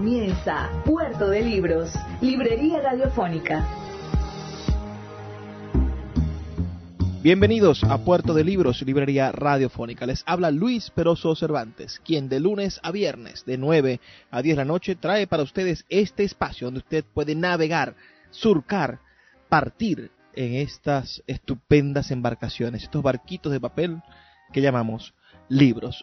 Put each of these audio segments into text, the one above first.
Comienza Puerto de Libros, Librería Radiofónica. Bienvenidos a Puerto de Libros, Librería Radiofónica. Les habla Luis Peroso Cervantes, quien de lunes a viernes, de 9 a 10 de la noche, trae para ustedes este espacio donde usted puede navegar, surcar, partir en estas estupendas embarcaciones, estos barquitos de papel que llamamos libros.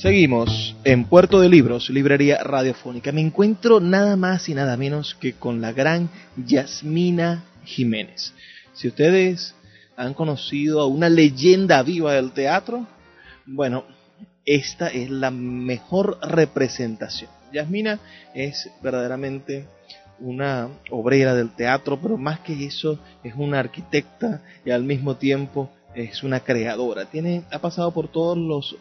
Seguimos en Puerto de Libros, librería radiofónica. Me encuentro nada más y nada menos que con la gran Yasmina Jiménez. Si ustedes han conocido a una leyenda viva del teatro, bueno, esta es la mejor representación. Yasmina es verdaderamente una obrera del teatro, pero más que eso es una arquitecta y al mismo tiempo es una creadora. Tiene, ha pasado por todos los,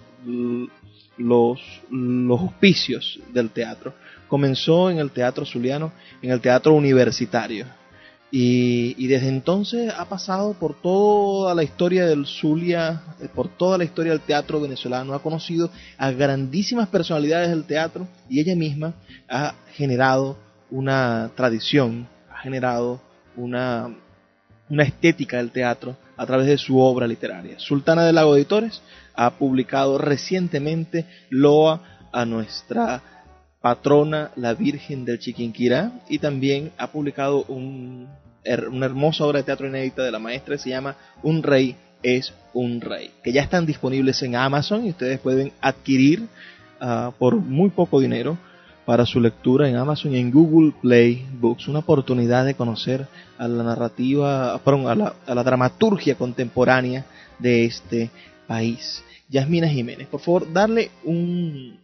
los, los auspicios del teatro. Comenzó en el teatro zuliano, en el teatro universitario. Y, desde entonces ha pasado por toda la historia del Zulia, eh, por toda la historia del teatro venezolano, ha conocido a grandísimas personalidades del teatro y ella misma ha generado una tradición, ha generado una, una estética del teatro a través de su obra literaria. Sultana del Lago Editores ha publicado recientemente Loa a nuestra patrona, la Virgen del Chiquinquirá, y también ha publicado un, una hermosa obra de teatro inédita de la maestra se llama Un Rey es un Rey, que ya están disponibles en Amazon y ustedes pueden adquirir ah, por muy poco dinero para su lectura en Amazon y en Google Play Books. Una oportunidad de conocer a la narrativa, a la, a la dramaturgia contemporánea de este país. Yasmina Jiménez, por favor, darle un,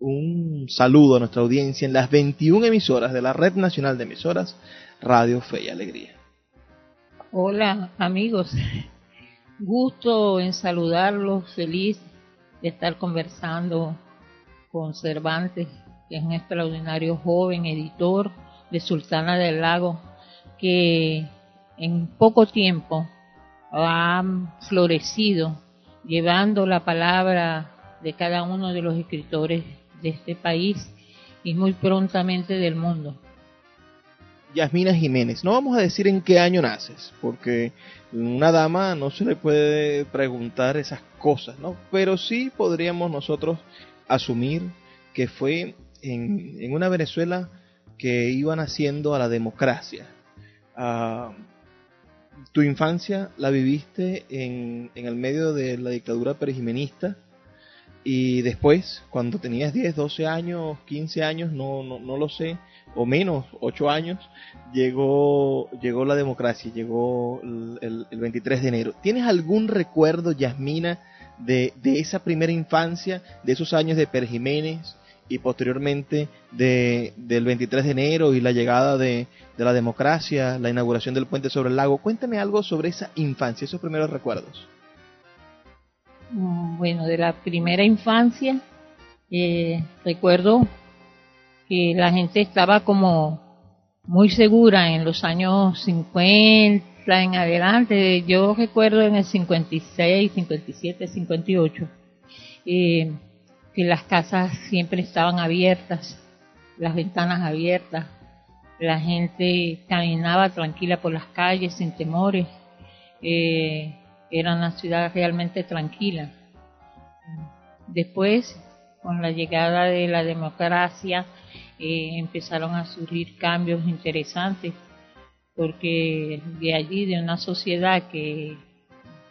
un saludo a nuestra audiencia en las 21 emisoras de la Red Nacional de Emisoras Radio Fe y Alegría. Hola amigos, gusto en saludarlos, feliz de estar conversando con Cervantes, que es un extraordinario joven editor de Sultana del Lago, que en poco tiempo ha florecido llevando la palabra de cada uno de los escritores de este país y muy prontamente del mundo. Yasmina Jiménez, no vamos a decir en qué año naces, porque una dama no se le puede preguntar esas cosas, ¿no? Pero sí podríamos nosotros asumir que fue en, una Venezuela que iba naciendo a la democracia. Ah, tu infancia la viviste en, en el medio de la dictadura perijimenista, y después, cuando tenías 10, 12 años, 15 años, no, no, no lo sé, o menos, 8 años, llegó, llegó la democracia, llegó el, 23 de enero. ¿Tienes algún recuerdo, Yasmina, de, de, esa primera infancia, de esos años de Per Jiménez y posteriormente de, del 23 de enero y la llegada de, la democracia, la inauguración del puente sobre el lago? Cuéntame algo sobre esa infancia, esos primeros recuerdos. Mm, bueno, de la primera infancia, eh, recuerdo que la gente estaba como muy segura en los años 50 en adelante. Yo recuerdo en el 56, 57, 58, que las casas siempre estaban abiertas las ventanas abiertas, la gente caminaba tranquila por las calles sin temores, eh, era una ciudad realmente tranquila. Después, con la llegada de la democracia, eh, empezaron a surgir cambios interesantes, porque de allí, de una sociedad que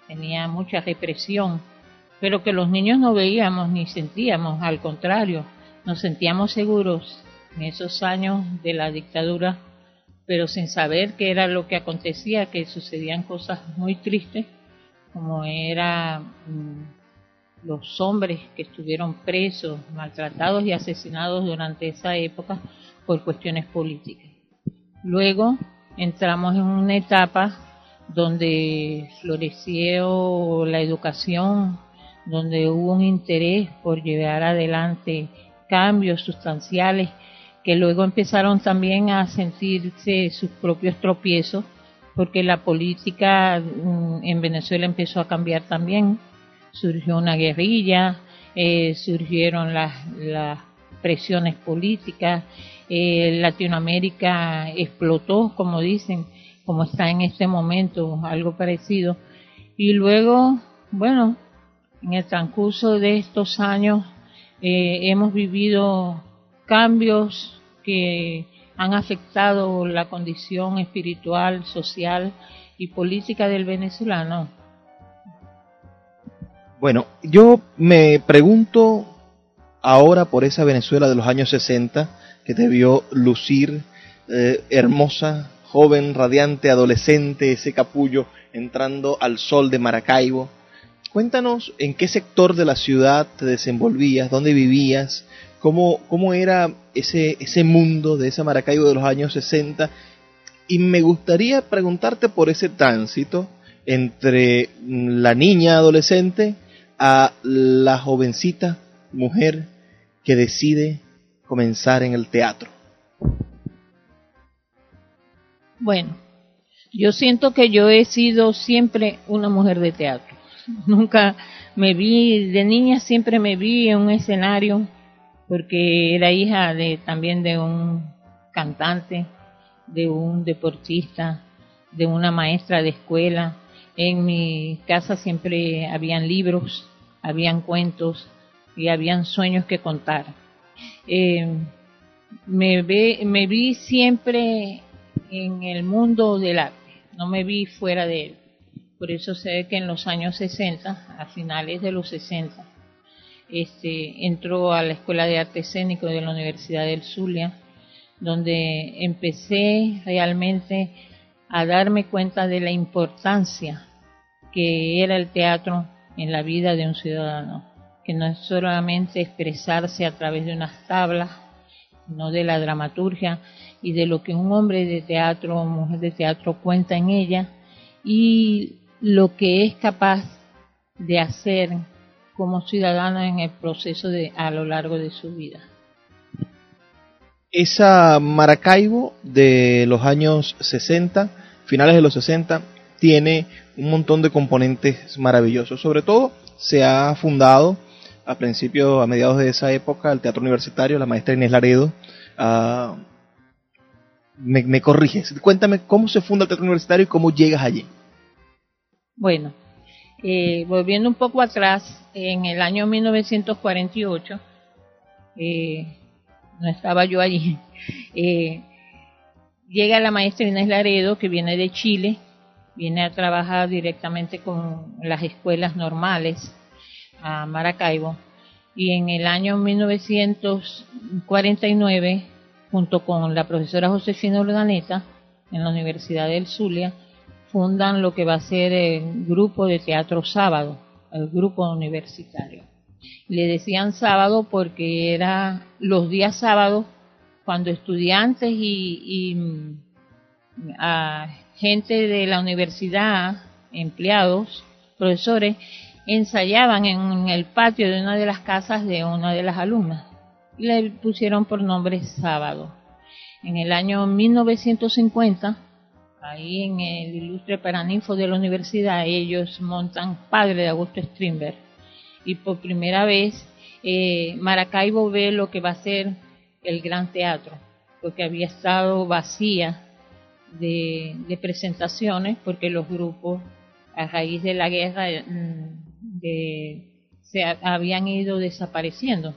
tenía mucha represión, pero que los niños no veíamos ni sentíamos, al contrario, nos sentíamos seguros en esos años de la dictadura, pero sin saber qué era lo que acontecía, que sucedían cosas muy tristes, como era mm, los hombres que estuvieron presos, maltratados y asesinados durante esa época por cuestiones políticas. Luego entramos en una etapa donde floreció la educación, donde hubo un interés por llevar adelante cambios sustanciales que luego empezaron también a sentirse sus propios tropiezos, porque la política mm, en Venezuela empezó a cambiar también. Surgió una guerrilla, eh, surgieron las, presiones políticas, eh, Latinoamérica explotó, como dicen, como está en este momento, algo parecido. Y luego, bueno, en el transcurso de estos años eh, hemos vivido cambios que han afectado la condición espiritual, social y política del venezolano? Bueno, yo me pregunto ahora por esa Venezuela de los años 60 que te vio lucir eh, hermosa, joven, radiante, adolescente, ese capullo entrando al sol de Maracaibo. Cuéntanos en qué sector de la ciudad te desenvolvías, dónde vivías, cómo, cómo era ese, ese mundo de esa Maracaibo de los años 60. Y me gustaría preguntarte por ese tránsito entre la niña adolescente a la jovencita mujer que decide comenzar en el teatro. Bueno, yo siento que yo he sido siempre una mujer de teatro. Nunca me vi, de niña siempre me vi en un escenario porque era hija de también de un cantante, de un deportista, de una maestra de escuela. En mi casa siempre habían libros, habían cuentos y habían sueños que contar. Eh, me, me vi siempre en el mundo del arte, no me vi fuera de él. Por eso sé que en los años 60, a finales de los 60, este, entró a la Escuela de Arte Escénico de la Universidad del Zulia, donde empecé realmente a darme cuenta de la importancia que era el teatro en la vida de un ciudadano, que no es solamente expresarse a través de unas tablas, sino de la dramaturgia y de lo que un hombre de teatro o mujer de teatro cuenta en ella y lo que es capaz de hacer como ciudadano en el proceso de a lo largo de su vida. Esa Maracaibo de los años 60, finales de los 60, tiene un montón de componentes maravillosos. Sobre todo se ha fundado a principios, a mediados de esa época, el Teatro Universitario, la maestra Inés Laredo. Ah, me, me corriges, cuéntame cómo se funda el Teatro Universitario y cómo llegas allí. Bueno, eh, volviendo un poco atrás, en el año 1948, eh, no estaba yo allí, eh, llega la maestra Inés Laredo, que viene de Chile, viene a trabajar directamente con las escuelas normales a Maracaibo, y en el año 1949, junto con la profesora Josefina Urdaneta, en la Universidad del Zulia, fundan lo que va a ser el grupo de teatro sábado, el grupo universitario. Le decían sábado porque era los días sábados cuando estudiantes y, mm, gente de la universidad, empleados, profesores, ensayaban en el patio de una de las casas de una de las alumnas y le pusieron por nombre sábado. En el año 1950 ahí en el ilustre Paraninfo de la universidad, ellos montan Padre de Augusto Strindberg. Y por primera vez eh, Maracaibo ve lo que va a ser el Gran Teatro, porque había estado vacía de, presentaciones, porque los grupos a raíz de la guerra mm, se habían ido desapareciendo.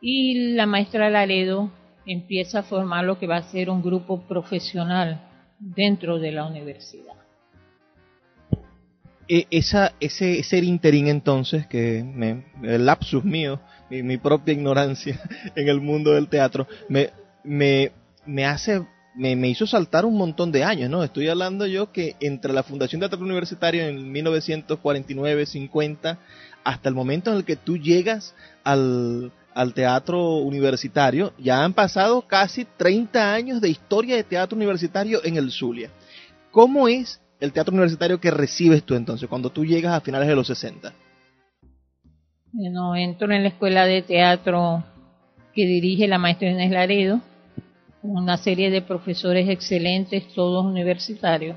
Y la maestra Laredo empieza a formar lo que va a ser un grupo profesional dentro de la universidad. E, esa, ese ser interín entonces, que me, el lapsus mío, mi, mi, propia ignorancia en el mundo del teatro, me, me, me hace me, me, hizo saltar un montón de años, ¿no? Estoy hablando yo que entre la Fundación de Teatro Universitario en 1949-50 hasta el momento en el que tú llegas al, al teatro universitario, ya han pasado casi 30 años de historia de teatro universitario en el Zulia. ¿Cómo es el teatro universitario que recibes tú entonces cuando tú llegas a finales de los 60? Bueno, entro en la escuela de teatro que dirige la maestra Inés Laredo, una serie de profesores excelentes, todos universitarios.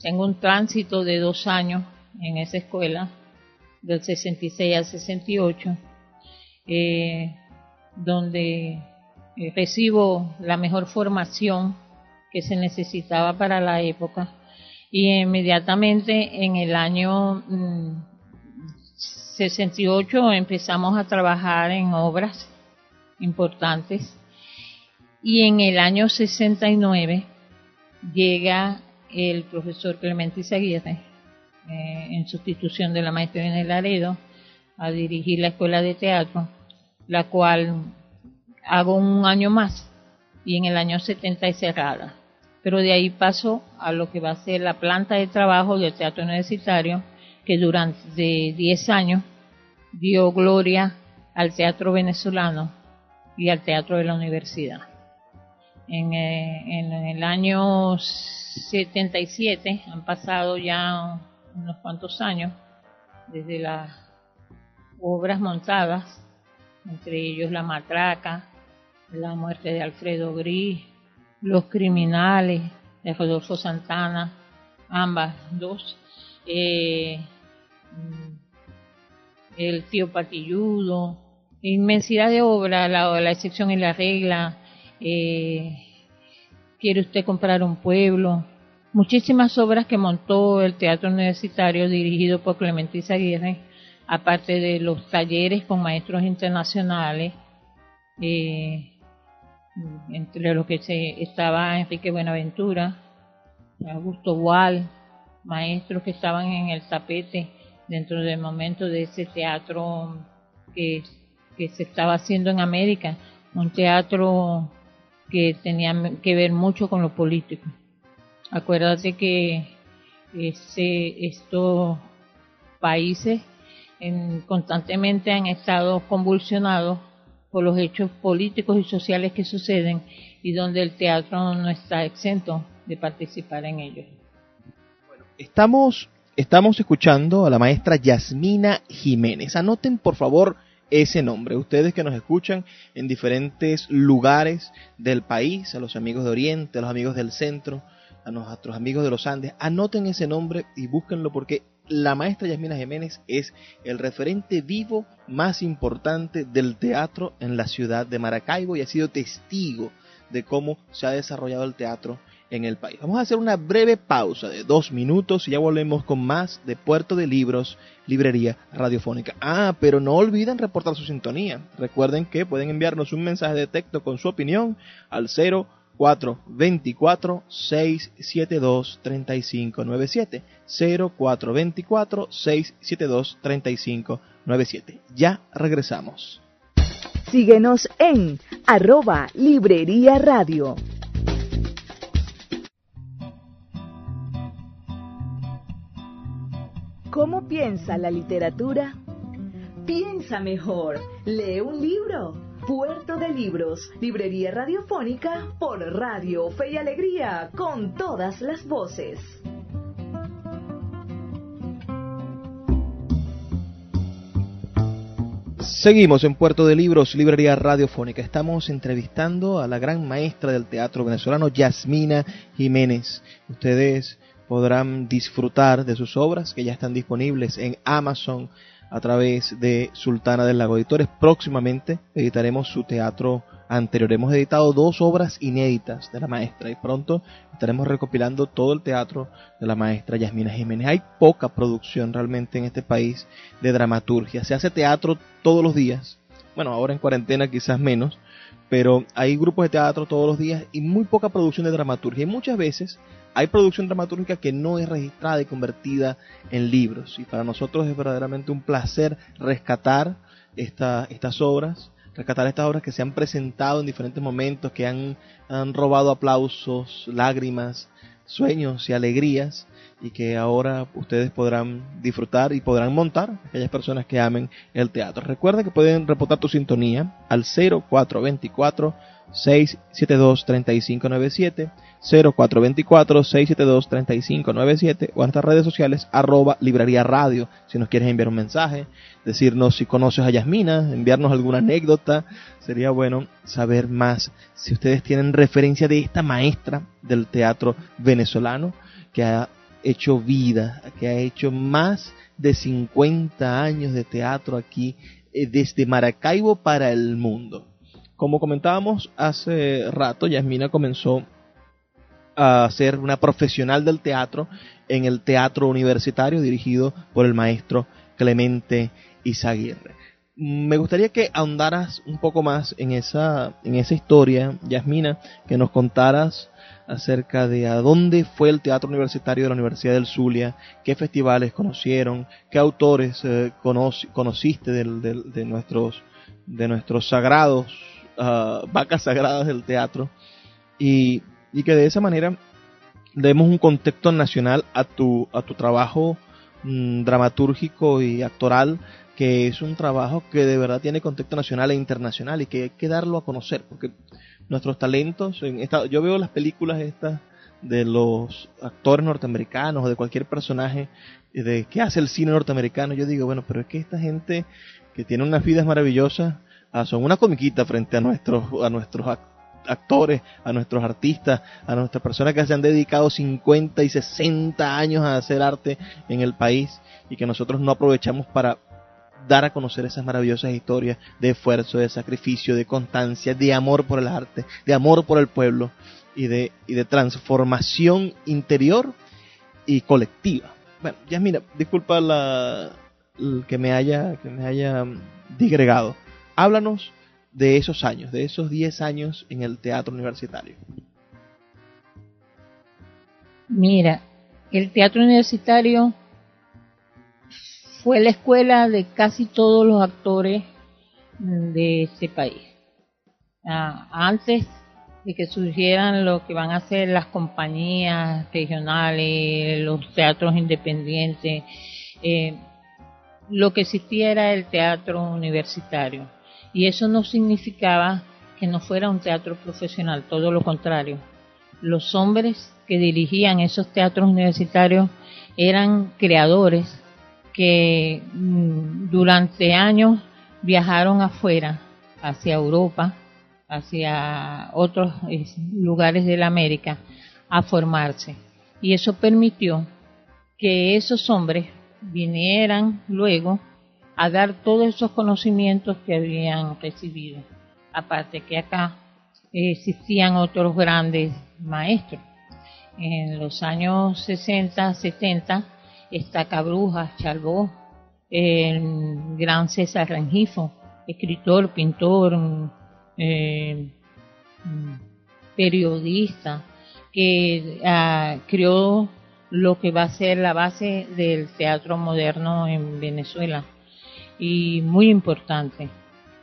Tengo un tránsito de dos años en esa escuela, del 66 al 68 eh, donde eh, recibo la mejor formación que se necesitaba para la época. Y inmediatamente en el año 68 mm, empezamos a trabajar en obras importantes. Y en el año 69 llega el profesor Clemente Izaguirre eh, en sustitución de la maestra en el Laredo a dirigir la escuela de teatro la cual hago un año más y en el año 70 es cerrada. Pero de ahí paso a lo que va a ser la planta de trabajo del Teatro Universitario, que durante 10 años dio gloria al teatro venezolano y al teatro de la universidad. En, eh, en el año 77 han pasado ya unos cuantos años desde las obras montadas entre ellos La Matraca, La muerte de Alfredo Gris, Los criminales de Rodolfo Santana, ambas dos, eh, El tío Patilludo, inmensidad de obras, la, excepción y la regla, eh, Quiere usted comprar un pueblo, muchísimas obras que montó el Teatro Universitario dirigido por Clemente Aguirre aparte de los talleres con maestros internacionales, eh, entre los que se, estaba Enrique Buenaventura, Augusto Wall, maestros que estaban en el tapete dentro del momento de ese teatro que, se estaba haciendo en América, un teatro que tenía que ver mucho con lo político. Acuérdate que ese, estos países constantemente han estado convulsionados por los hechos políticos y sociales que suceden y donde el teatro no está exento de participar en ellos. estamos, estamos escuchando a la maestra Yasmina Jiménez. Anoten por favor ese nombre. Ustedes que nos escuchan en diferentes lugares del país, a los amigos de Oriente, a los amigos del centro, a nuestros amigos de los Andes, anoten ese nombre y búsquenlo porque la maestra Yasmina Jiménez es el referente vivo más importante del teatro en la ciudad de Maracaibo y ha sido testigo de cómo se ha desarrollado el teatro en el país. Vamos a hacer una breve pausa de dos minutos y ya volvemos con más de Puerto de Libros, Librería Radiofónica. Ah, pero no olviden reportar su sintonía. Recuerden que pueden enviarnos un mensaje de texto con su opinión al 0 424 672 3597 0424 672 3597 Ya regresamos. Síguenos en arroba Librería Radio. ¿Cómo piensa la literatura? Piensa mejor, lee un libro Puerto de Libros, librería radiofónica por Radio Fe y Alegría, con todas las voces. Seguimos en Puerto de Libros, librería radiofónica. Estamos entrevistando a la gran maestra del teatro venezolano, Yasmina Jiménez. Ustedes podrán disfrutar de sus obras que ya están disponibles en Amazon, a través de Sultana del Lago Editores. Próximamente editaremos su teatro anterior. Hemos editado dos obras inéditas de la maestra y pronto estaremos recopilando todo el teatro de la maestra Yasmina Jiménez. Hay poca producción realmente en este país de dramaturgia. Se hace teatro todos los días. Bueno, ahora en cuarentena quizás menos, pero hay grupos de teatro todos los días y muy poca producción de dramaturgia. Y muchas veces hay producción dramatúrgica que no es registrada y convertida en libros. Y para nosotros es verdaderamente un placer rescatar estas obras rescatar estas obras que se han presentado en diferentes momentos, que han, han robado aplausos, lágrimas, sueños y alegrías y que ahora ustedes podrán disfrutar y podrán montar aquellas personas que amen el teatro. Recuerda que pueden reportar tu sintonía al 0424 672-3597, 0424-672-3597 o en nuestras redes sociales arroba librería radio. Si nos quieres enviar un mensaje, decirnos si conoces a Yasmina, enviarnos alguna anécdota, sería bueno saber más si ustedes tienen referencia de esta maestra del teatro venezolano que ha hecho vida, que ha hecho más de 50 años de teatro aquí eh, desde Maracaibo para el mundo. Como comentábamos hace rato, Yasmina comenzó a ser una profesional del teatro en el teatro universitario dirigido por el maestro Clemente Izaguirre. Me gustaría que ahondaras un poco más en esa, en esa historia, Yasmina, que nos contaras acerca de a dónde fue el teatro universitario de la Universidad del Zulia, qué festivales conocieron, qué autores eh, conociste de, nuestros, de nuestros sagrados vacas sagradas del teatro. Y, que de esa manera demos un contexto nacional a tu, a tu trabajo mm, dramatúrgico y actoral que es un trabajo que de verdad tiene contexto nacional e internacional y que hay que darlo a conocer porque nuestros talentos en esta, yo veo las películas estas de los actores norteamericanos o de cualquier personaje de que hace el cine norteamericano yo digo bueno pero es que esta gente que tiene unas vidas maravillosas Ah, son una comiquita frente a nuestros, a nuestros actores, a nuestros artistas, a nuestras personas que se han dedicado 50 y 60 años a hacer arte en el país y que nosotros no aprovechamos para dar a conocer esas maravillosas historias de esfuerzo, de sacrificio, de constancia, de amor por el arte, de amor por el pueblo y de, y de transformación interior y colectiva. Bueno, ya mira, disculpa la, que me haya, que me haya digregado háblanos de esos años, de esos 10 años en el teatro universitario. Mira, el teatro universitario fue la escuela de casi todos los actores de este país. Ah, antes de que surgieran lo que van a ser las compañías regionales, los teatros independientes, eh, lo que existía era el teatro universitario y eso no significaba que no fuera un teatro profesional, todo lo contrario. Los hombres que dirigían esos teatros universitarios eran creadores que mm, durante años viajaron afuera, hacia Europa, hacia otros eh, lugares de la América, a formarse. Y eso permitió que esos hombres vinieran luego a dar todos esos conocimientos que habían recibido. Aparte que acá existían otros grandes maestros. En los años 60, 70 está Cabrujas, Chalbó, el gran César Rengifo, escritor, pintor, eh, periodista, que ah, creó lo que va a ser la base del teatro moderno en Venezuela y muy importante.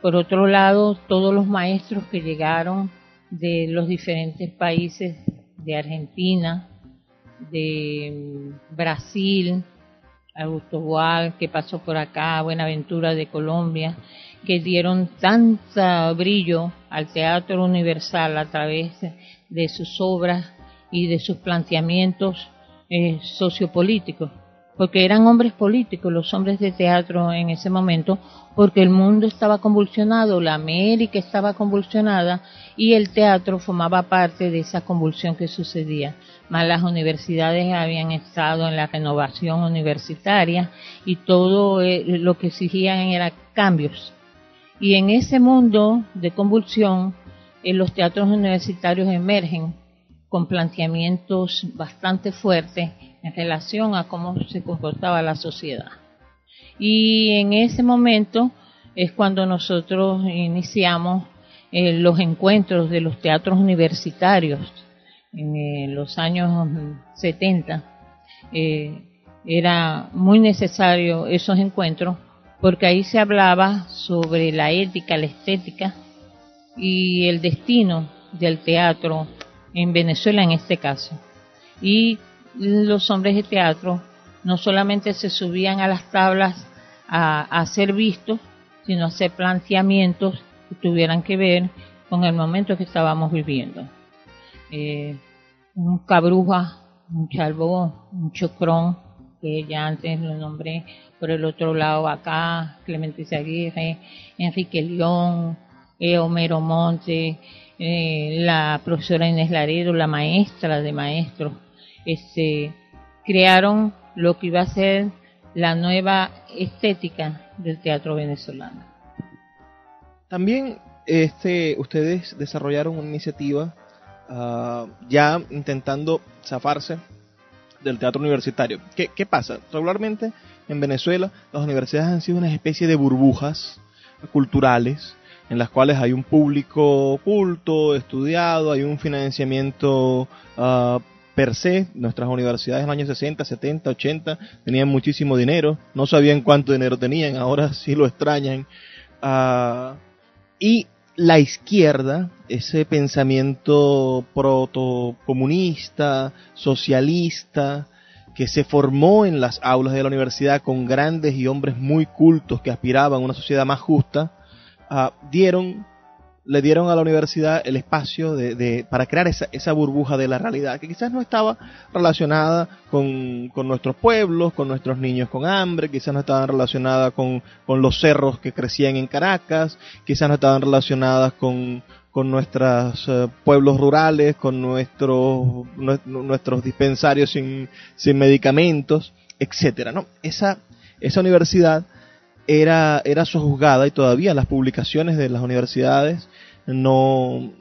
Por otro lado, todos los maestros que llegaron de los diferentes países de Argentina, de mm, Brasil, Augusto Boal, que pasó por acá, Buenaventura de Colombia, que dieron tanto brillo al teatro universal a través de sus obras y de sus planteamientos eh, sociopolíticos porque eran hombres políticos, los hombres de teatro en ese momento, porque el mundo estaba convulsionado, la América estaba convulsionada y el teatro formaba parte de esa convulsión que sucedía. Más las universidades habían estado en la renovación universitaria y todo eh, lo que exigían era cambios. Y en ese mundo de convulsión, eh, los teatros universitarios emergen con planteamientos bastante fuertes en relación a cómo se comportaba la sociedad. Y en ese momento es cuando nosotros iniciamos eh, los encuentros de los teatros universitarios en eh, los años 70. Eh, era muy necesario esos encuentros porque ahí se hablaba sobre la ética, la estética y el destino del teatro en Venezuela en este caso. Y los hombres de teatro no solamente se subían a las tablas a, ser vistos, sino a hacer planteamientos que tuvieran que ver con el momento que estábamos viviendo. Eh, un cabruja, un chalbó, un chocrón, que ya antes lo nombré, por el otro lado acá, Clemente Aguirre, Enrique León, eh, Homero Monte, eh, la profesora Inés Laredo, la maestra de maestros, este, crearon lo que iba a ser la nueva estética del teatro venezolano. También este, ustedes desarrollaron una iniciativa ah, ya intentando zafarse del teatro universitario. ¿Qué, ¿Qué, pasa? Regularmente en Venezuela las universidades han sido una especie de burbujas culturales en las cuales hay un público oculto, estudiado, hay un financiamiento uh, per se. Nuestras universidades en los años 60, 70, 80 tenían muchísimo dinero, no sabían cuánto dinero tenían, ahora sí lo extrañan. Uh, y la izquierda, ese pensamiento protocomunista, socialista, que se formó en las aulas de la universidad con grandes y hombres muy cultos que aspiraban a una sociedad más justa, Ah, dieron, le dieron a la universidad el espacio de, para crear esa, esa, burbuja de la realidad, que quizás no estaba relacionada con, nuestros pueblos, con nuestros niños con hambre, quizás no estaban relacionadas con, los cerros que crecían en Caracas, quizás no estaban relacionadas con, con nuestros eh, pueblos rurales, con nuestros, nuestros dispensarios sin, sin medicamentos, etcétera, ¿no? Esa, esa universidad era, era sojuzgada y todavía las publicaciones de las universidades no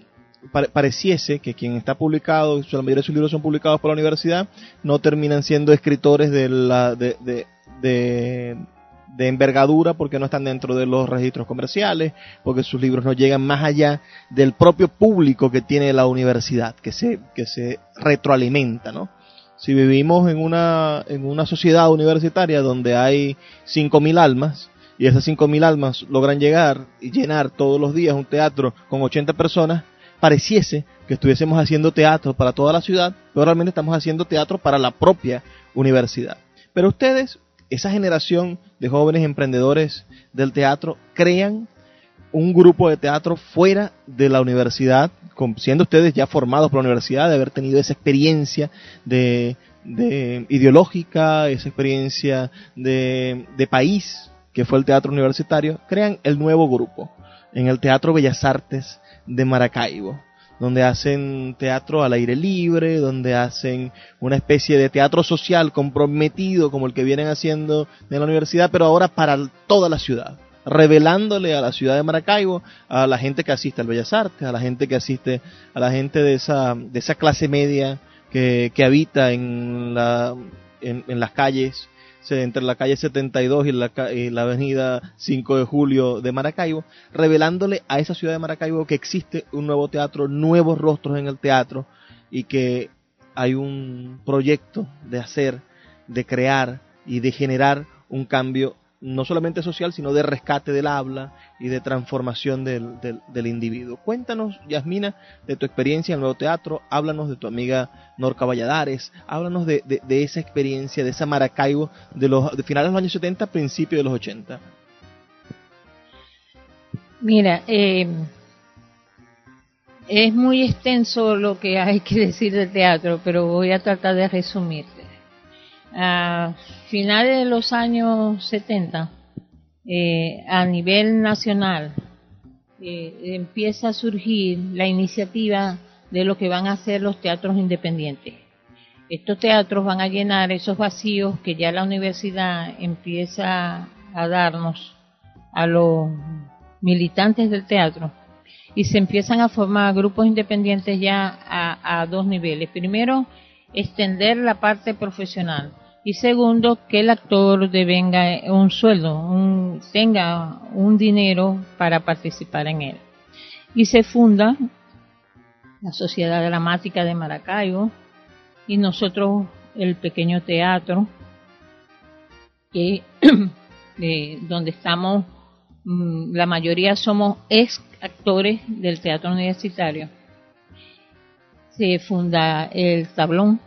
pareciese que quien está publicado, la mayoría de sus libros son publicados por la universidad, no terminan siendo escritores de, la, de, de, de, envergadura porque no están dentro de los registros comerciales, porque sus libros no llegan más allá del propio público que tiene la universidad, que se, que se retroalimenta, ¿no? Si vivimos en una, en una sociedad universitaria donde hay 5.000 almas, y esas 5.000 almas logran llegar y llenar todos los días un teatro con 80 personas, pareciese que estuviésemos haciendo teatro para toda la ciudad, pero realmente estamos haciendo teatro para la propia universidad. Pero ustedes, esa generación de jóvenes emprendedores del teatro, crean un grupo de teatro fuera de la universidad, siendo ustedes ya formados por la universidad, de haber tenido esa experiencia de, ideológica, esa experiencia de, de país, que fue el Teatro Universitario, crean el nuevo grupo en el Teatro Bellas Artes de Maracaibo, donde hacen teatro al aire libre, donde hacen una especie de teatro social comprometido como el que vienen haciendo en la universidad, pero ahora para toda la ciudad, revelándole a la ciudad de Maracaibo, a la gente que asiste al Bellas Artes, a la gente que asiste, a la gente de esa, de esa clase media que, que habita en, la, en las calles entre la calle 72 y la, y la avenida 5 de julio de Maracaibo, revelándole a esa ciudad de Maracaibo que existe un nuevo teatro, nuevos rostros en el teatro y que hay un proyecto de hacer, de crear y de generar un cambio no solamente social, sino de rescate del habla y de transformación del, del, individuo. Cuéntanos, Yasmina, de tu experiencia en el nuevo teatro, háblanos de tu amiga Norca Valladares, háblanos de, de, esa experiencia, de esa Maracaibo de los de finales de los años 70, principios de los 80. Mira, eh, es muy extenso lo que hay que decir del teatro, pero voy a tratar de resumir a finales de los años 70, eh, a nivel nacional, eh, empieza a surgir la iniciativa de lo que van a ser los teatros independientes. Estos teatros van a llenar esos vacíos que ya la universidad empieza a darnos a los militantes del teatro y se empiezan a formar grupos independientes ya a, dos niveles. Primero, extender la parte profesional y segundo, que el actor devenga un sueldo, tenga un dinero para participar en él. Y se funda la Sociedad Dramática de Maracaibo y nosotros el pequeño teatro que donde estamos Mm, la mayoría somos ex actores del teatro universitario. Se funda el Tablón,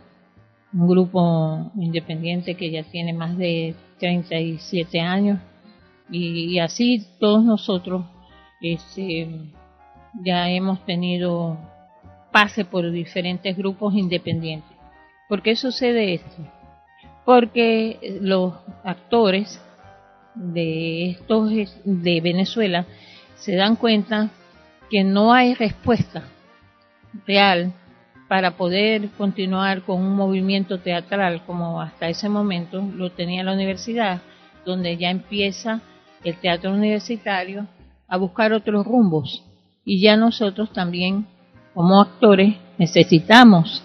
un grupo independiente que ya tiene más de 37 años y, así todos nosotros este, ya hemos tenido pase por diferentes grupos independientes. ¿Por qué sucede esto? Porque los actores de estos de Venezuela se dan cuenta que no hay respuesta real para poder continuar con un movimiento teatral como hasta ese momento lo tenía la universidad, donde ya empieza el teatro universitario a buscar otros rumbos. Y ya nosotros también, como actores, necesitamos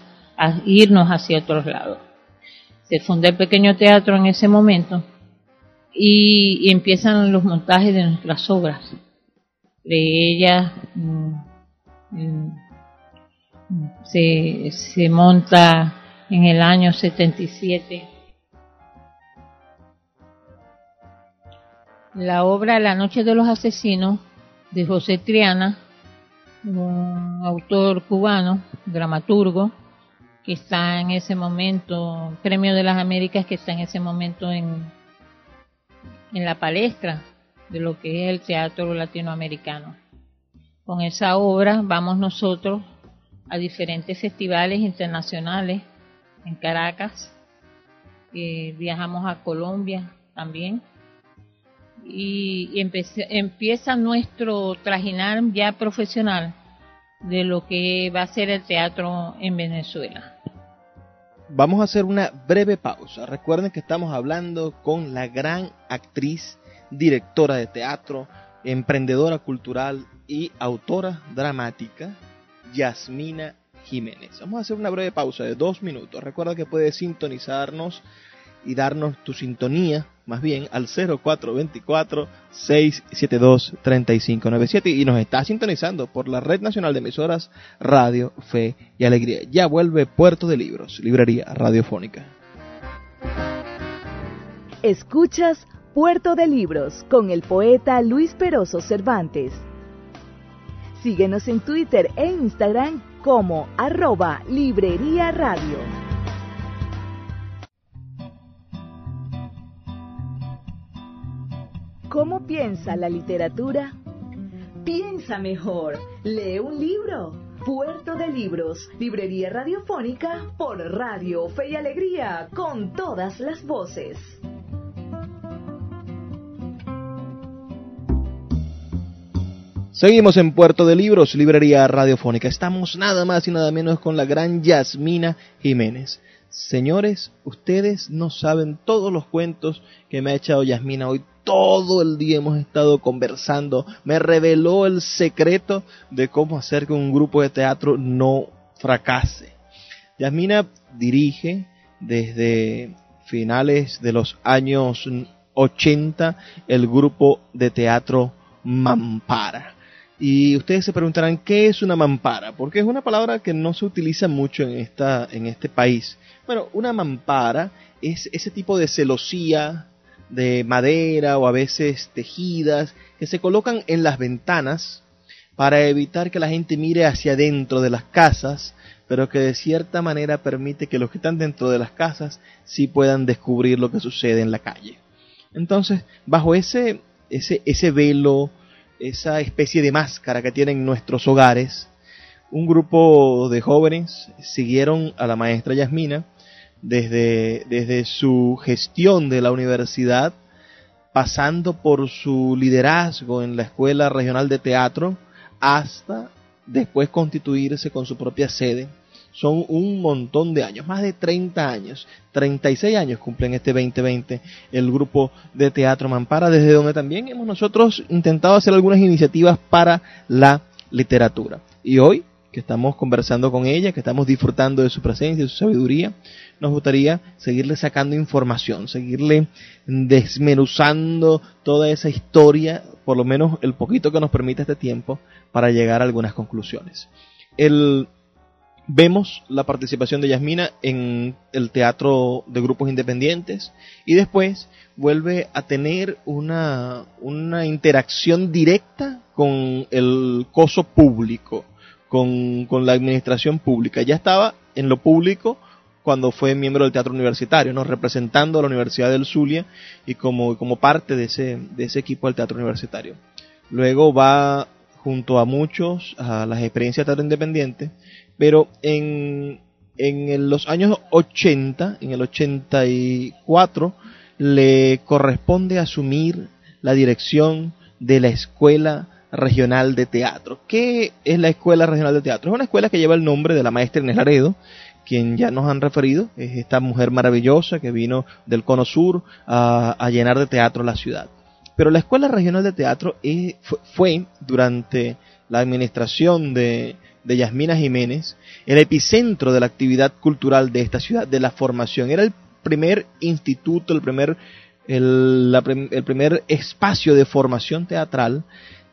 irnos hacia otros lados. Se fundó el pequeño teatro en ese momento y, empiezan los montajes de nuestras obras. De ellas mm, mm, se, monta en el año 77 la obra La Noche de los Asesinos de José Triana, un autor cubano, dramaturgo, que está en ese momento, Premio de las Américas, que está en ese momento en, en la palestra de lo que es el teatro latinoamericano. Con esa obra vamos nosotros a diferentes festivales internacionales en Caracas, eh, viajamos a Colombia también y, empieza nuestro trajinar ya profesional de lo que va a ser el teatro en Venezuela. Vamos a hacer una breve pausa. Recuerden que estamos hablando con la gran actriz, directora de teatro, emprendedora cultural y autora dramática, Yasmina Jiménez. Vamos a hacer una breve pausa de dos minutos. Recuerda que puedes sintonizarnos y darnos tu sintonía, más bien, al 0424-672-3597 y nos está sintonizando por la Red Nacional de Emisoras Radio, Fe y Alegría. Ya vuelve Puerto de Libros, Librería Radiofónica. Escuchas Puerto de Libros con el poeta Luis Peroso Cervantes. Síguenos en Twitter e Instagram como arroba Librería Radio. ¿Cómo piensa la literatura? Piensa mejor. Lee un libro. Puerto de Libros, Librería Radiofónica por Radio Fe y Alegría, con todas las voces. Seguimos en Puerto de Libros, Librería Radiofónica. Estamos nada más y nada menos con la gran Yasmina Jiménez. Señores, ustedes no saben todos los cuentos que me ha echado Yasmina hoy todo el día hemos estado conversando. Me reveló el secreto de cómo hacer que un grupo de teatro no fracase. Yasmina dirige desde finales de los años 80 el grupo de teatro Mampara. Y ustedes se preguntarán qué es una mampara, porque es una palabra que no se utiliza mucho en esta en este país. Bueno, una mampara es ese tipo de celosía de madera o a veces tejidas que se colocan en las ventanas para evitar que la gente mire hacia adentro de las casas, pero que de cierta manera permite que los que están dentro de las casas sí puedan descubrir lo que sucede en la calle. Entonces, bajo ese, ese, ese velo, esa especie de máscara que tienen nuestros hogares, un grupo de jóvenes siguieron a la maestra Yasmina desde, desde su gestión de la universidad pasando por su liderazgo en la Escuela Regional de Teatro, hasta después constituirse con su propia sede. Son un montón de años, más de 30 años, 36 años cumplen este 2020 el grupo de Teatro Mampara, desde donde también hemos nosotros intentado hacer algunas iniciativas para la literatura. Y hoy, que estamos conversando con ella, que estamos disfrutando de su presencia, de su sabiduría, nos gustaría seguirle sacando información, seguirle desmenuzando toda esa historia, por lo menos el poquito que nos permite este tiempo, para llegar a algunas conclusiones. El, vemos la participación de Yasmina en el teatro de grupos independientes y después vuelve a tener una, una interacción directa con el coso público, con, con la administración pública. Ya estaba en lo público cuando fue miembro del teatro universitario, ¿no? representando a la Universidad del Zulia y como, como parte de ese, de ese equipo del teatro universitario. Luego va junto a muchos a las experiencias de teatro independiente, pero en, en los años 80, en el 84, le corresponde asumir la dirección de la Escuela Regional de Teatro. ¿Qué es la Escuela Regional de Teatro? Es una escuela que lleva el nombre de la maestra Inés Laredo, quien ya nos han referido, es esta mujer maravillosa que vino del Cono Sur a, llenar de teatro la ciudad. Pero la Escuela Regional de Teatro fue, durante la administración de, de Yasmina Jiménez el epicentro de la actividad cultural de esta ciudad, de la formación. Era el primer instituto, el primer, el primer espacio de formación teatral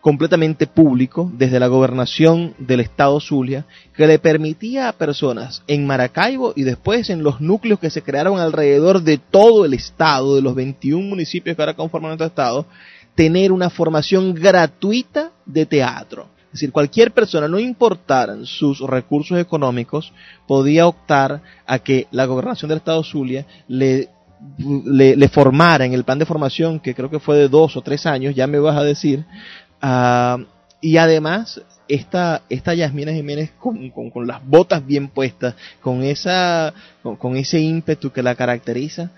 completamente público desde la gobernación del estado Zulia que le permitía a personas en Maracaibo y después en los núcleos que se crearon alrededor de todo el estado, de los 21 municipios que ahora conforman nuestro estado, tener una formación gratuita de teatro. Es decir, cualquier persona, no importaran sus recursos económicos, podía optar a que la gobernación del estado Zulia le le, formara en el plan de formación, que creo que fue de dos o tres años, ya me vas a decir, Ah, y además, esta, esta Yasmina Jiménez con, con, las botas bien puestas, con, esa, con, ese ímpetu que la caracteriza,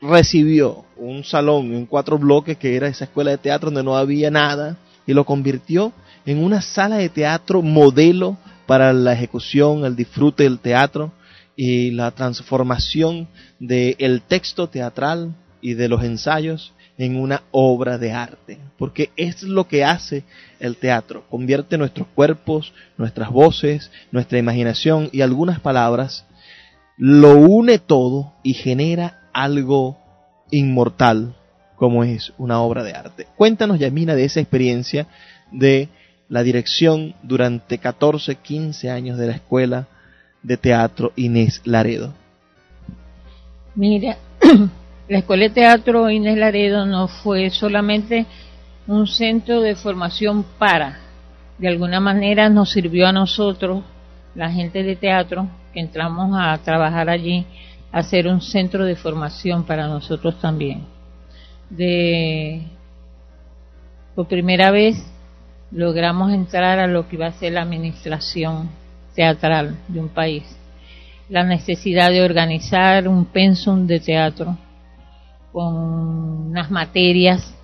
recibió un salón en cuatro bloques que era esa escuela de teatro donde no había nada y lo convirtió en una sala de teatro modelo para la ejecución, el disfrute del teatro y la transformación del texto teatral y de los ensayos en una obra de arte, porque es lo que hace el teatro, convierte nuestros cuerpos, nuestras voces, nuestra imaginación y algunas palabras, lo une todo y genera algo inmortal como es una obra de arte. Cuéntanos, Yamina, de esa experiencia de la dirección durante 14, 15 años de la Escuela de Teatro Inés Laredo. Mira, La Escuela de Teatro Inés Laredo no fue solamente un centro de formación para, de alguna manera nos sirvió a nosotros, la gente de teatro, que entramos a trabajar allí, a hacer un centro de formación para nosotros también. De, por primera vez logramos entrar a lo que iba a ser la administración teatral de un país. La necesidad de organizar un pensum de teatro con unas materias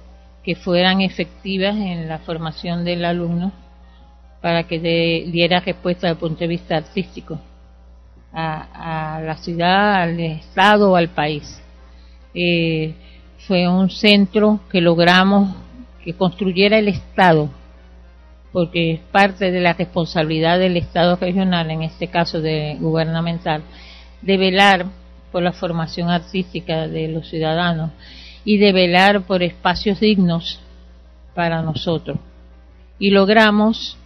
que fueran efectivas en la formación del alumno para que diera respuesta desde el punto de vista artístico a, la ciudad, al estado o al país. Eh, fue un centro que logramos que construyera el Estado, porque es parte de la responsabilidad del Estado regional, en este caso de gubernamental, de velar por la formación artística de los ciudadanos y de velar por espacios dignos para nosotros. Y logramos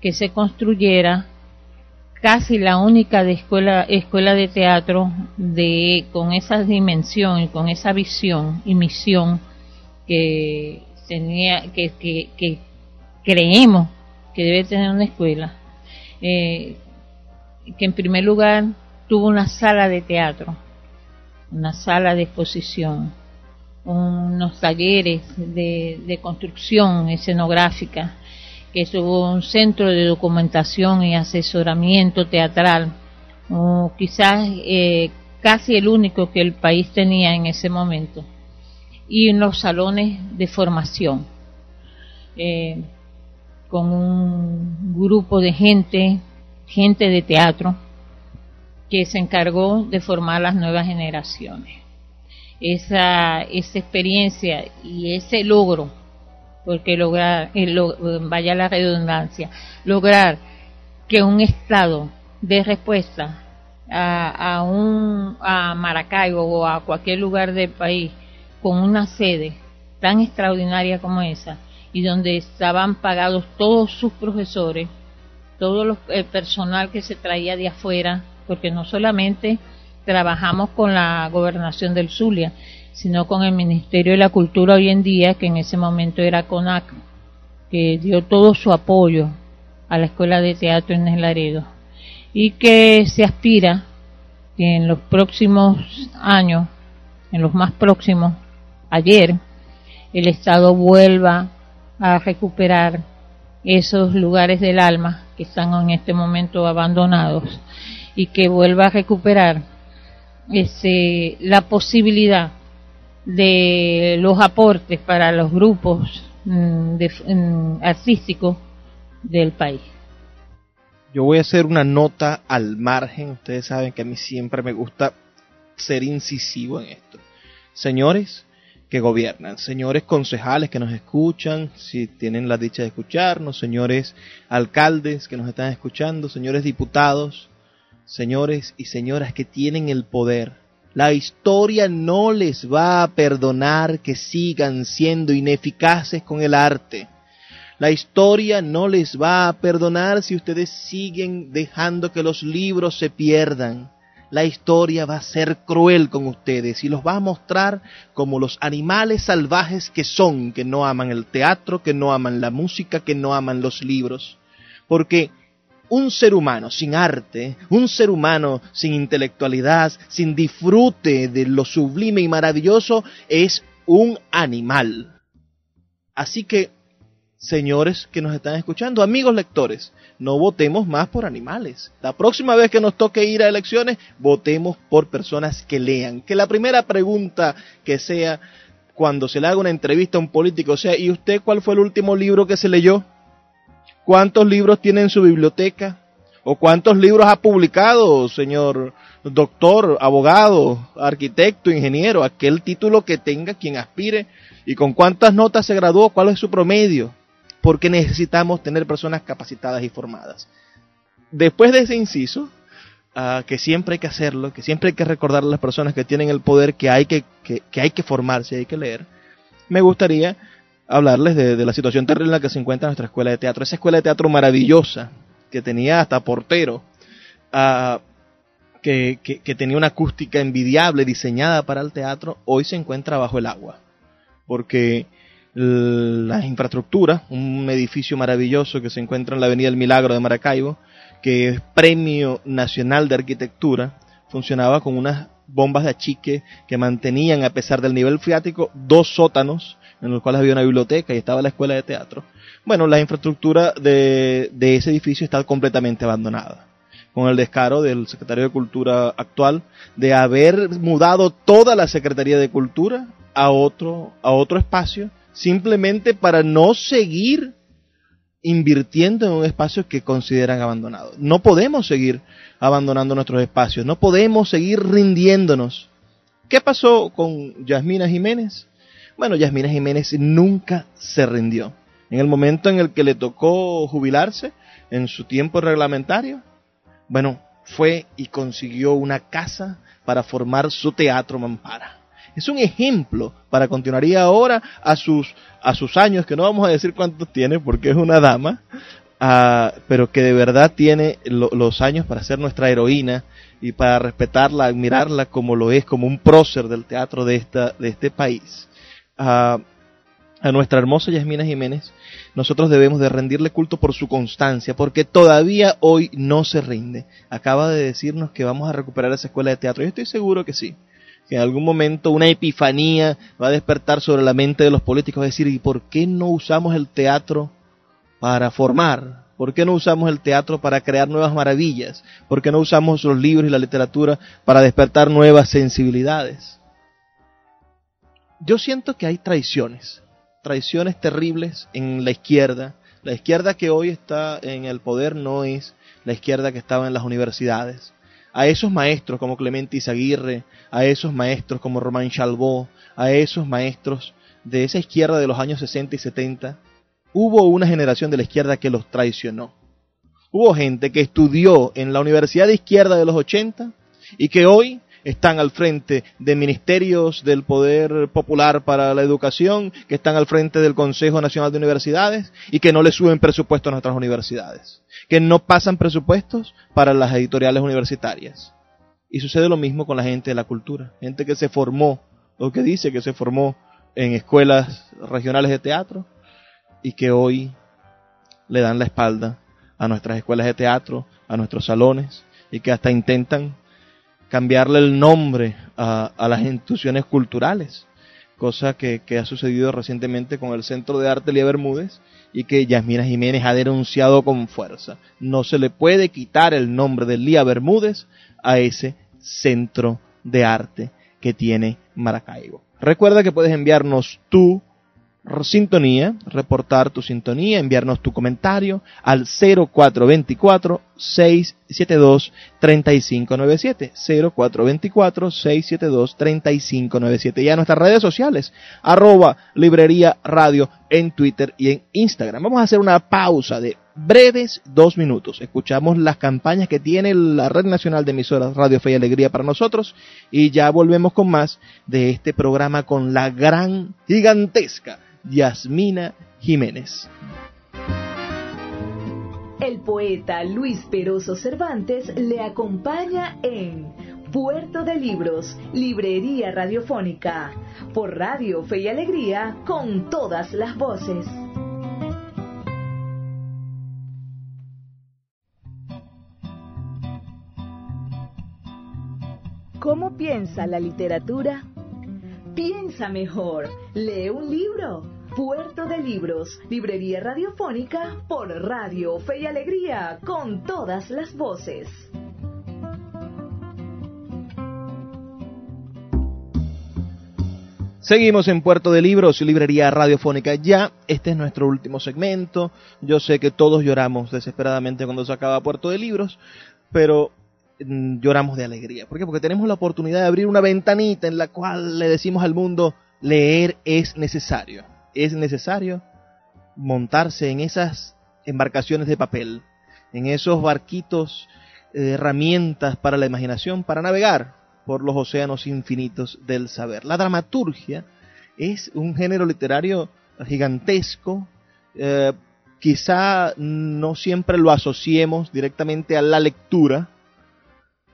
que se construyera casi la única de escuela, escuela de teatro de, con esa dimensión y con esa visión y misión que, tenía, que, que, creemos que debe tener una escuela. Eh, que en primer lugar tuvo una sala de teatro una sala de exposición, unos talleres de, construcción escenográfica, que tuvo un centro de documentación y asesoramiento teatral, quizás eh, casi el único que el país tenía en ese momento. y en los salones de formación, eh, con un grupo de gente, gente de teatro, que se encargó de formar las nuevas generaciones. Esa, esa experiencia y ese logro, porque lograr, eh, vaya la redundancia, lograr que un Estado dé respuesta a, a, un, a Maracaibo o a cualquier lugar del país con una sede tan extraordinaria como esa y donde estaban pagados todos sus profesores, todo el personal que se traía de afuera, porque no solamente trabajamos con la gobernación del Zulia, sino con el Ministerio de la Cultura hoy en día, que en ese momento era CONAC, que dio todo su apoyo a la Escuela de Teatro en Laredo y que se aspira que en los próximos años, en los más próximos, ayer, el Estado vuelva a recuperar esos lugares del alma que están en este momento abandonados y que vuelva a recuperar ese, la posibilidad de los aportes para los grupos mm, mm, artísticos del país. Yo voy a hacer una nota al margen. Ustedes saben que a mí siempre me gusta ser incisivo en esto. Señores que gobiernan, señores concejales que nos escuchan, si tienen la dicha de escucharnos, señores alcaldes que nos están escuchando, señores diputados, señores y señoras que tienen el poder. La historia no les va a perdonar que sigan siendo ineficaces con el arte la historia no les va a perdonar si ustedes siguen dejando que los libros se pierdan. La historia va a ser cruel con ustedes y los va a mostrar como los animales salvajes que son, que no aman el teatro, que no aman la música, que no aman los libros. Porque un ser humano sin arte, un ser humano sin intelectualidad, sin disfrute de lo sublime y maravilloso, es un animal. Así que señores que nos están escuchando, amigos lectores, no votemos más por animales. La próxima vez que nos toque ir a elecciones, votemos por personas que lean. Que la primera pregunta que sea cuando se le haga una entrevista a un político sea, ¿y usted cuál fue el último libro que se leyó? ¿Cuántos libros tiene en su biblioteca? ¿O cuántos libros ha publicado, señor doctor, abogado, arquitecto, ingeniero? Aquel título que tenga quien aspire. ¿Y con cuántas notas se graduó? ¿Cuál es su promedio? Porque necesitamos tener personas capacitadas y formadas. Después de ese inciso, ah, que siempre hay que hacerlo, que siempre hay que recordar a las personas que tienen el poder que hay que, que, hay que formarse, hay que leer, me gustaría hablarles de, la situación terrible en la que se encuentra nuestra escuela de teatro. Esa escuela de teatro maravillosa, que tenía hasta portero, ah, que, que, tenía una acústica envidiable diseñada para el teatro, hoy se encuentra bajo el agua. Porque la infraestructura, un edificio maravilloso que se encuentra en la Avenida del Milagro de Maracaibo, que es Premio Nacional de Arquitectura, funcionaba con unas bombas de achique que mantenían, a pesar del nivel freático, dos sótanos en los cuales había una biblioteca y estaba la escuela de teatro. Bueno, la infraestructura de, de ese edificio está completamente abandonada con el descaro del secretario de Cultura actual de haber mudado toda la Secretaría de Cultura a otro, a otro espacio simplemente para no seguir invirtiendo en un espacio que consideran abandonado. No podemos seguir abandonando nuestros espacios, no podemos seguir rindiéndonos. ¿Qué pasó con Yasmina Jiménez? Bueno, Yasmina Jiménez nunca se rindió. En el momento en el que le tocó jubilarse, en su tiempo reglamentario, bueno, fue y consiguió una casa para formar su teatro Mampara es un ejemplo para continuaría ahora a sus, a sus años, que no vamos a decir cuántos tiene porque es una dama, ah, pero que de verdad tiene los años para ser nuestra heroína y para respetarla, admirarla como lo es, como un prócer del teatro de, esta, de este país. Ah, a nuestra hermosa Yasmina Jiménez, nosotros debemos de rendirle culto por su constancia, porque todavía hoy no se rinde. Acaba de decirnos que vamos a recuperar esa escuela de teatro. Yo estoy seguro que sí que en algún momento una epifanía va a despertar sobre la mente de los políticos, es decir, ¿y por qué no usamos el teatro para formar? ¿Por qué no usamos el teatro para crear nuevas maravillas? ¿Por qué no usamos los libros y la literatura para despertar nuevas sensibilidades? yo siento que hay traiciones, traiciones terribles en la izquierda. La izquierda que hoy está en el poder no es la izquierda que estaba en las universidades. A esos maestros como Clemente Izaguirre, a esos maestros como Román Chalbó, a esos maestros de esa izquierda de los años 60 y 70, hubo una generación de la izquierda que los traicionó. Hubo gente que estudió en la Universidad de Izquierda de los 80 y que hoy están al frente de ministerios del Poder Popular para la Educación, que están al frente del Consejo Nacional de Universidades y que no le suben presupuestos a nuestras universidades, que no pasan presupuestos para las editoriales universitarias. Y sucede lo mismo con la gente de la cultura, gente que se formó, o que dice que se formó en escuelas regionales de teatro y que hoy le dan la espalda a nuestras escuelas de teatro, a nuestros salones y que hasta intentan cambiarle el nombre a, las instituciones culturales, cosa que, ha sucedido recientemente con el Centro de Arte Lía Bermúdez y que Yasmina Jiménez ha denunciado con fuerza. No se le puede quitar el nombre de Lía Bermúdez a ese centro de arte que tiene Maracaibo. Recuerda que puedes enviarnos tu sintonía, reportar tu sintonía, enviarnos tu comentario al 0424 672 3597 0424 672 3597 y a nuestras redes sociales arroba librería radio en Twitter y en Instagram. Vamos a hacer una pausa de breves dos minutos. Escuchamos las campañas que tiene la Red Nacional de Emisoras Radio Fe y Alegría para nosotros y ya volvemos con más de este programa con la gran, gigantesca Yasmina Jiménez. El poeta Luis Peroso Cervantes le acompaña en Puerto de Libros, Librería Radiofónica, por Radio Fe y Alegría, con todas las voces. ¿Cómo piensa la literatura? Piensa mejor, lee un libro. Puerto de Libros, Librería Radiofónica por Radio Fe y Alegría, con todas las voces. Seguimos en Puerto de Libros, Librería Radiofónica ya. Este es nuestro último segmento. Yo sé que todos lloramos desesperadamente cuando se acaba Puerto de Libros, pero Mm, lloramos de alegría. ¿Por qué? Porque tenemos la oportunidad de abrir una ventanita en la cual le decimos al mundo, leer es necesario. Es necesario montarse en esas embarcaciones de papel, en esos barquitos de herramientas para la imaginación, para navegar por los océanos infinitos del saber. La dramaturgia es un género literario gigantesco, eh, quizá no siempre lo asociemos directamente a la lectura,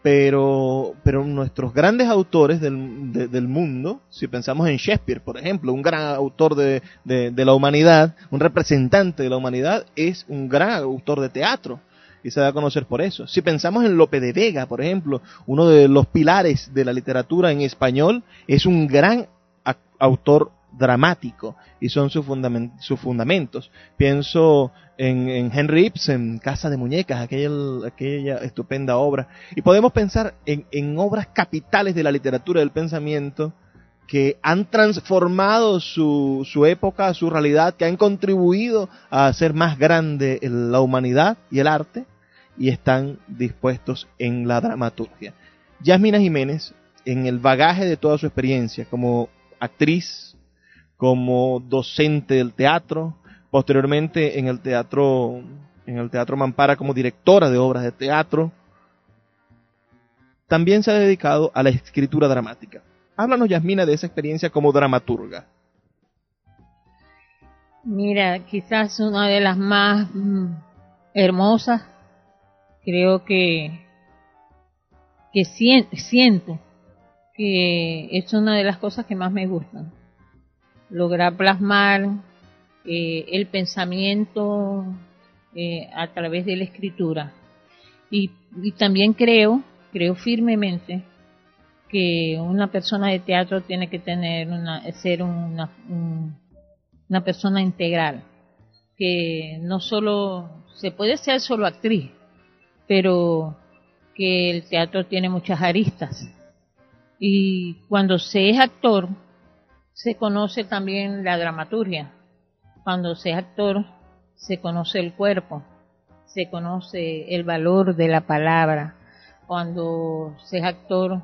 pero, pero nuestros grandes autores del, del, mundo, si pensamos en Shakespeare, por ejemplo, un gran autor de, de, de, la humanidad, un representante de la humanidad, es un gran autor de teatro y se da a conocer por eso. Si pensamos en Lope de Vega, por ejemplo, uno de los pilares de la literatura en español, es un gran autor dramático y son sus, fundamentos. Pienso en, Henry Ibsen, Casa de Muñecas, aquella, estupenda obra. Y podemos pensar en, obras capitales de la literatura del pensamiento que han transformado su, su época, su realidad, que han contribuido a hacer más grande la humanidad y el arte y están dispuestos en la dramaturgia. Yasmina Jiménez, en el bagaje de toda su experiencia como actriz, como docente del teatro, posteriormente en el teatro en el Teatro Mampara como directora de obras de teatro. También se ha dedicado a la escritura dramática. Háblanos, Yasmina, de esa experiencia como dramaturga. Mira, quizás una de las más mm, hermosas, creo que, que siento que es una de las cosas que más me gustan lograr plasmar eh, el pensamiento eh, a través de la escritura. Y, también creo, creo firmemente, que una persona de teatro tiene que tener una, ser una, una persona integral, que no solo, se puede ser solo actriz, pero que el teatro tiene muchas aristas. Y cuando se es actor, se conoce también la dramaturgia. Cuando se es actor, se conoce el cuerpo, se conoce el valor de la palabra. Cuando se es actor,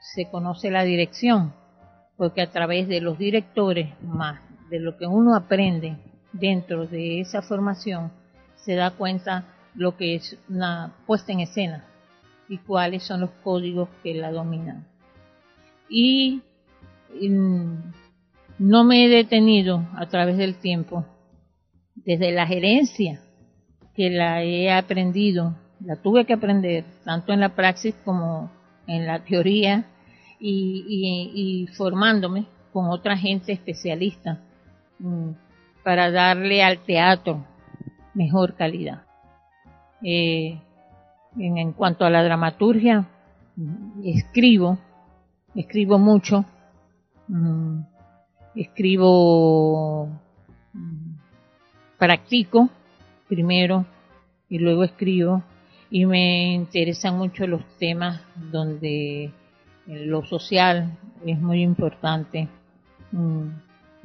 se conoce la dirección, porque a través de los directores más de lo que uno aprende dentro de esa formación, se da cuenta lo que es una puesta en escena y cuáles son los códigos que la dominan. Y mm, no me he detenido a través del tiempo, desde la gerencia, que la he aprendido, la tuve que aprender tanto en la praxis como en la teoría y, formándome con otra gente especialista mm, para darle al teatro mejor calidad. Eh, en, cuanto a la dramaturgia, escribo, escribo mucho, mm, escribo, mm, practico primero y luego escribo. Y me interesan mucho los temas donde lo social es muy importante, mm,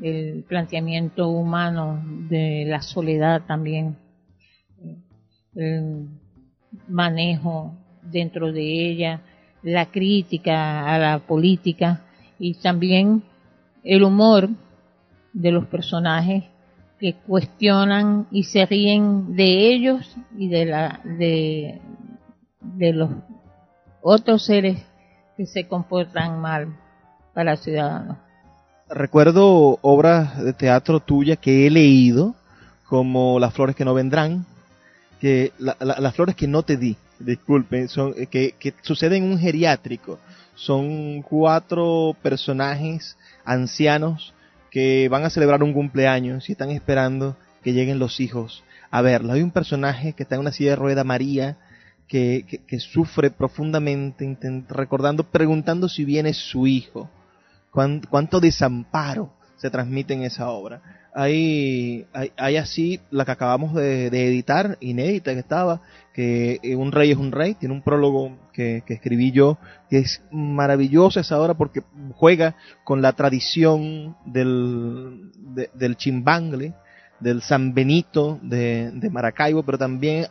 el planteamiento humano de la soledad también, el manejo dentro de ella, la crítica a la política y también el humor de los personajes que cuestionan y se ríen de ellos y de la de, los otros seres que se comportan mal para el ciudadano. Recuerdo obras de teatro tuya que he leído, como Las flores que no vendrán, que las flores que no te di, disculpen, son eh, que, que suceden en un geriátrico. Son cuatro personajes ancianos que van a celebrar un cumpleaños y están esperando que lleguen los hijos a verlo. Hay un personaje que está en una silla de rueda, María, que, que, sufre profundamente, recordando, preguntando si viene su hijo. cuánto desamparo se transmite en esa obra. Hay, hay, así la que acabamos de, editar, inédita que estaba, que eh, Un Rey es un Rey, tiene un prólogo que, escribí yo, que es maravillosa esa obra porque juega con la tradición del, del chimbangle, del San Benito de, de Maracaibo, pero también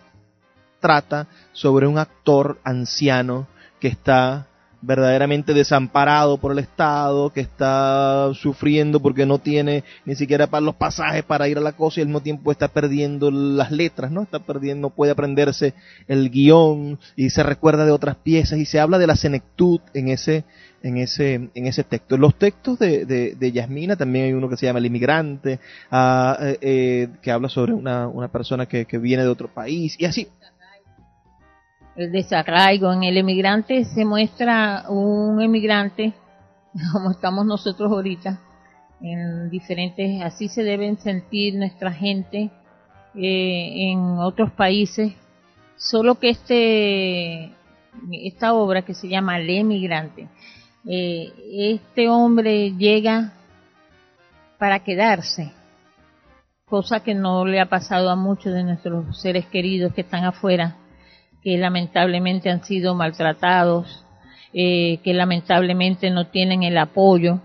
trata sobre un actor anciano que está verdaderamente desamparado por el Estado, que está sufriendo porque no tiene ni siquiera para los pasajes para ir a la cosa y al mismo tiempo está perdiendo las letras, ¿no? Está perdiendo, no puede aprenderse el guion y se recuerda de otras piezas y se habla de la senectud en ese, en ese, en ese texto. Los textos de, de, Yasmina también hay uno que se llama El inmigrante, eh, eh, que habla sobre una, una persona que, que viene de otro país y así el desarraigo. En el emigrante se muestra un emigrante, como estamos nosotros ahorita, en diferentes, así se deben sentir nuestra gente eh, en otros países, solo que este, esta obra que se llama El emigrante, eh, este hombre llega para quedarse, cosa que no le ha pasado a muchos de nuestros seres queridos que están afuera que lamentablemente han sido maltratados, eh, que lamentablemente no tienen el apoyo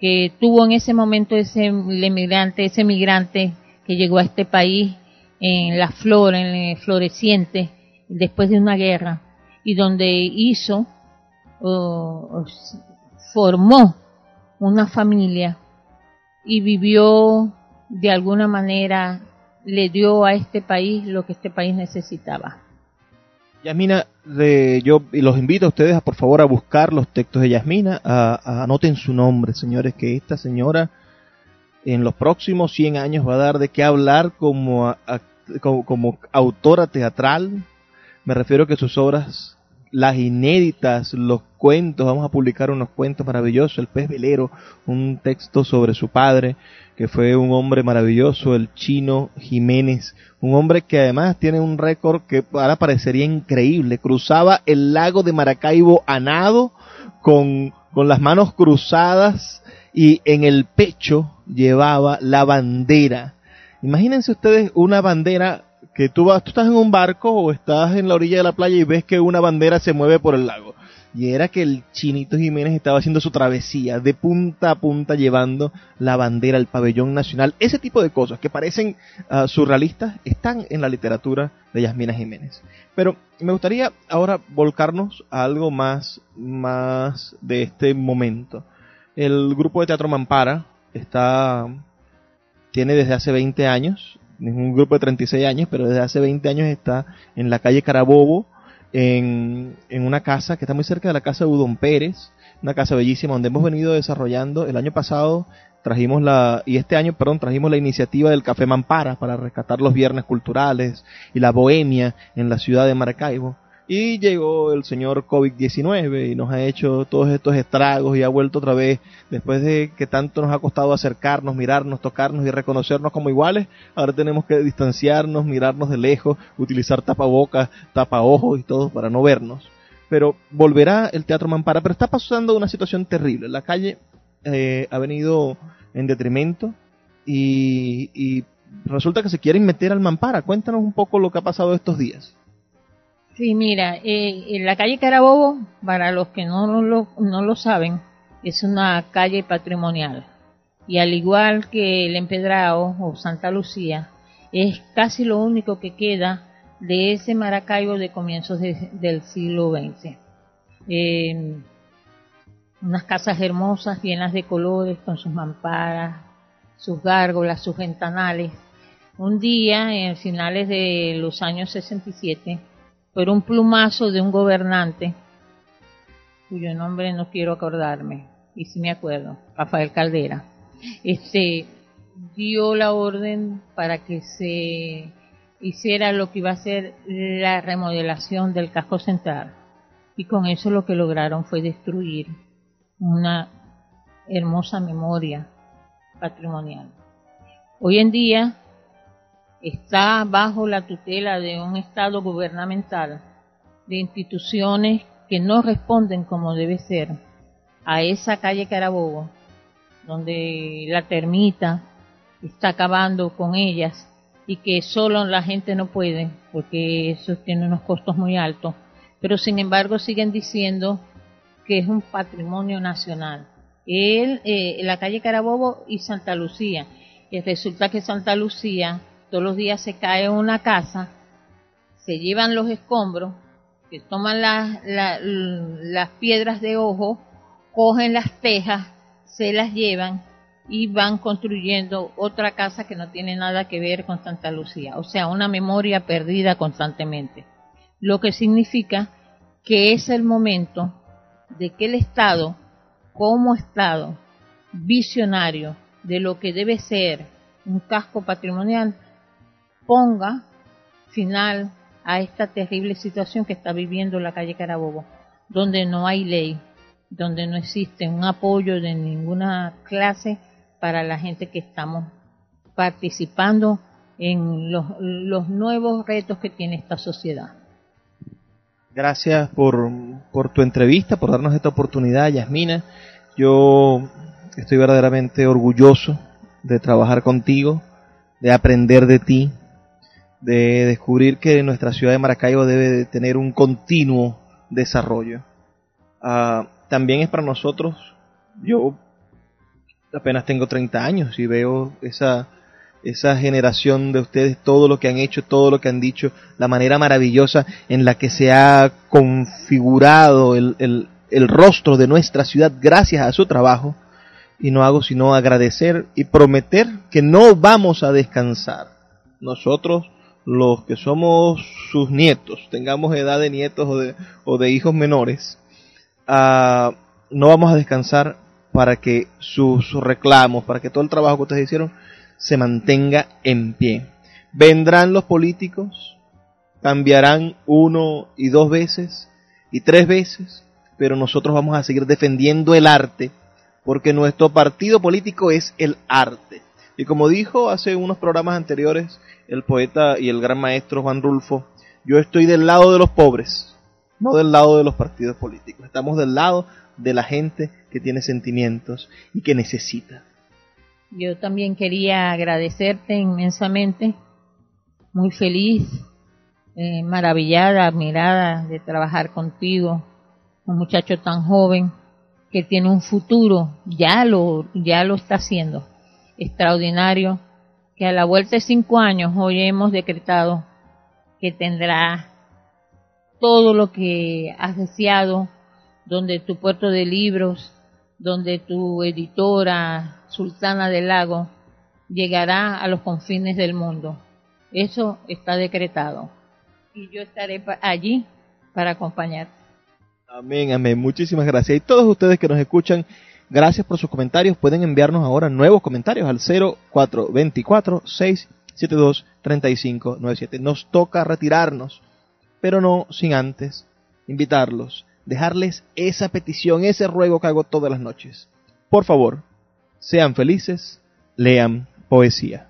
que tuvo en ese momento ese emigrante, ese migrante que llegó a este país en la flor, en el floreciente, después de una guerra, y donde hizo, formó una familia y vivió de alguna manera, le dio a este país lo que este país necesitaba. Yasmina, yo los invito a ustedes a por favor a buscar los textos de Yasmina, a, anoten su nombre, señores, que esta señora en los próximos 100 años va a dar de qué hablar como, como, autora teatral. Me refiero a que sus obras, las inéditas, los cuentos, vamos a publicar unos cuentos maravillosos, El pez velero, un texto sobre su padre, que fue un hombre maravilloso, el chino Jiménez, un hombre que además tiene un récord que ahora parecería increíble, cruzaba el lago de Maracaibo a nado con, con las manos cruzadas y en el pecho llevaba la bandera. Imagínense ustedes una bandera que tú, vas, tú estás en un barco o estás en la orilla de la playa y ves que una bandera se mueve por el lago. y era que el Chinito Jiménez estaba haciendo su travesía de punta a punta llevando la bandera, el pabellón nacional. Ese tipo de cosas que parecen ah, surrealistas están en la literatura de Yasmina Jiménez. Pero me gustaría ahora volcarnos a algo más, más de este momento. El grupo de teatro Mampara está, tiene desde hace 20 años, es un grupo de 36 años, pero desde hace 20 años está en la calle Carabobo, en, en una casa que está muy cerca de la casa de Udon Pérez, una casa bellísima donde hemos venido desarrollando. El año pasado trajimos la y este año perdón trajimos la iniciativa del café Mampara para rescatar los viernes culturales y la bohemia en la ciudad de Maracaibo y llegó el señor COVID-19 y nos ha hecho todos estos estragos y ha vuelto otra vez, después de que tanto nos ha costado acercarnos, mirarnos, tocarnos y reconocernos como iguales, ahora tenemos que distanciarnos, mirarnos de lejos, utilizar tapabocas, tapaojos y todo para no vernos. Pero volverá el Teatro Mampara, pero está pasando una situación terrible. La calle eh, ha venido en detrimento y, y resulta que se quieren meter al Mampara. Cuéntanos un poco lo que ha pasado estos días. Sí, mira, eh, la calle Carabobo, para los que no lo, no lo saben, es una calle patrimonial. Y al igual que el Empedrado o Santa Lucía, es casi lo único que queda de ese Maracaibo de comienzos del siglo XX. Eh, unas casas hermosas, llenas de colores, con sus mamparas, sus gárgolas, sus ventanales. Un día, en finales de los años 67, por un plumazo de un gobernante, cuyo nombre no quiero acordarme, y si me acuerdo, Rafael Caldera, este dio la orden para que se hiciera lo que iba a ser la remodelación del casco central. Y con eso lo que lograron fue destruir una hermosa memoria patrimonial. Hoy en día está bajo la tutela de un Estado gubernamental, de instituciones que no responden como debe ser a esa calle Carabobo, donde la termita está acabando con ellas y que solo la gente no puede, porque eso tiene unos costos muy altos, pero sin embargo siguen diciendo que es un patrimonio nacional. Él, eh, la calle Carabobo y Santa Lucía. Y resulta que Santa Lucía todos los días se cae una casa, se llevan los escombros, se toman las, piedras de ojo, cogen las tejas, se las llevan y van construyendo otra casa que no tiene nada que ver con Santa Lucía. O sea, una memoria perdida constantemente. Lo que significa que es el momento de que el Estado, como Estado visionario de lo que debe ser un casco patrimonial, ponga final a esta terrible situación que está viviendo la calle Carabobo, donde no hay ley, donde no existe un apoyo de ninguna clase para la gente que estamos participando en los, nuevos retos que tiene esta sociedad. Gracias por, por tu entrevista, por darnos esta oportunidad, Yasmina. Yo estoy verdaderamente orgulloso de trabajar contigo, de aprender de ti, de descubrir que nuestra ciudad de Maracaibo debe tener un continuo desarrollo. Ah, también es para nosotros, yo apenas tengo 30 años y veo esa, esa generación de ustedes, todo lo que han hecho, todo lo que han dicho, la manera maravillosa en la que se ha configurado el, el, el rostro de nuestra ciudad gracias a su trabajo. Y no hago sino agradecer y prometer que no vamos a descansar. Nosotros los que somos sus nietos, tengamos edad de nietos o de, o de hijos menores, uh, no vamos a descansar para que sus reclamos, para que todo el trabajo que ustedes hicieron se mantenga en pie. Vendrán los políticos, cambiarán uno y dos veces y tres veces, pero nosotros vamos a seguir defendiendo el arte, porque nuestro partido político es el arte. Y como dijo hace unos programas anteriores el poeta y el gran maestro Juan Rulfo, yo estoy del lado de los pobres, no del lado de los partidos políticos. Estamos del lado de la gente que tiene sentimientos y que necesita. Yo también quería agradecerte inmensamente, muy feliz, eh, maravillada, admirada de trabajar contigo, un muchacho tan joven que tiene un futuro, ya lo, ya lo está haciendo, extraordinario, que a la vuelta de cinco años hoy hemos decretado que tendrá todo lo que has deseado, donde tu puerto de libros, donde tu editora Sultana del Lago llegará a los confines del mundo. Eso está decretado. Y yo estaré allí para acompañarte. Amén, amén. Muchísimas gracias. Y todos ustedes que nos escuchan, gracias por sus comentarios. Pueden enviarnos ahora nuevos comentarios al 0424-672-3597. Nos toca retirarnos, pero no sin antes invitarlos, dejarles esa petición, ese ruego que hago todas las noches. Por favor, sean felices, lean poesía.